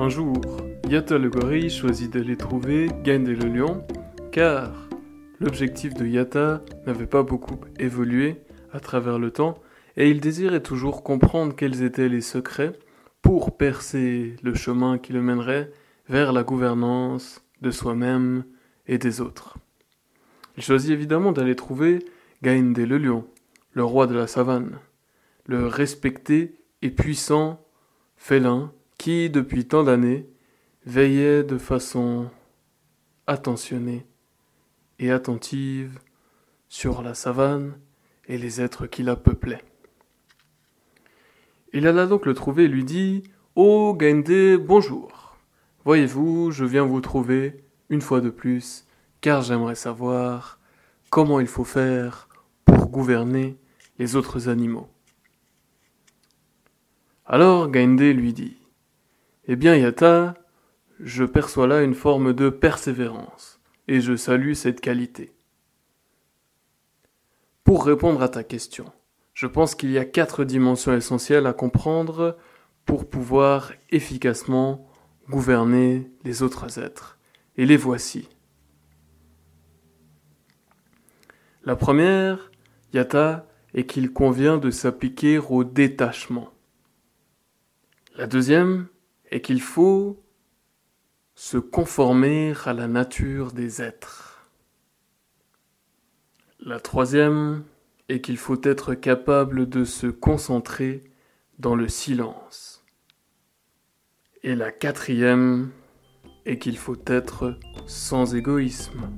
Un jour, Yata le gorille choisit d'aller trouver Gainde le lion, car l'objectif de Yata n'avait pas beaucoup évolué à travers le temps, et il désirait toujours comprendre quels étaient les secrets pour percer le chemin qui le mènerait vers la gouvernance de soi-même et des autres. Il choisit évidemment d'aller trouver Gainde le lion, le roi de la savane, le respecté et puissant félin qui, depuis tant d'années, veillait de façon attentionnée et attentive sur la savane et les êtres qui la peuplaient. Il alla donc le trouver et lui dit Oh Gainde, bonjour. Voyez-vous, je viens vous trouver une fois de plus, car j'aimerais savoir comment il faut faire pour gouverner les autres animaux. Alors Gainde lui dit Eh bien, Yata, je perçois là une forme de persévérance, et je salue cette qualité. Pour répondre à ta question, je pense qu'il y a quatre dimensions essentielles à comprendre pour pouvoir efficacement gouverner les autres êtres. Et les voici. La première, Yata, est qu'il convient de s'appliquer au détachement. La deuxième est qu'il faut se conformer à la nature des êtres. La troisième et qu'il faut être capable de se concentrer dans le silence. Et la quatrième est qu'il faut être sans égoïsme.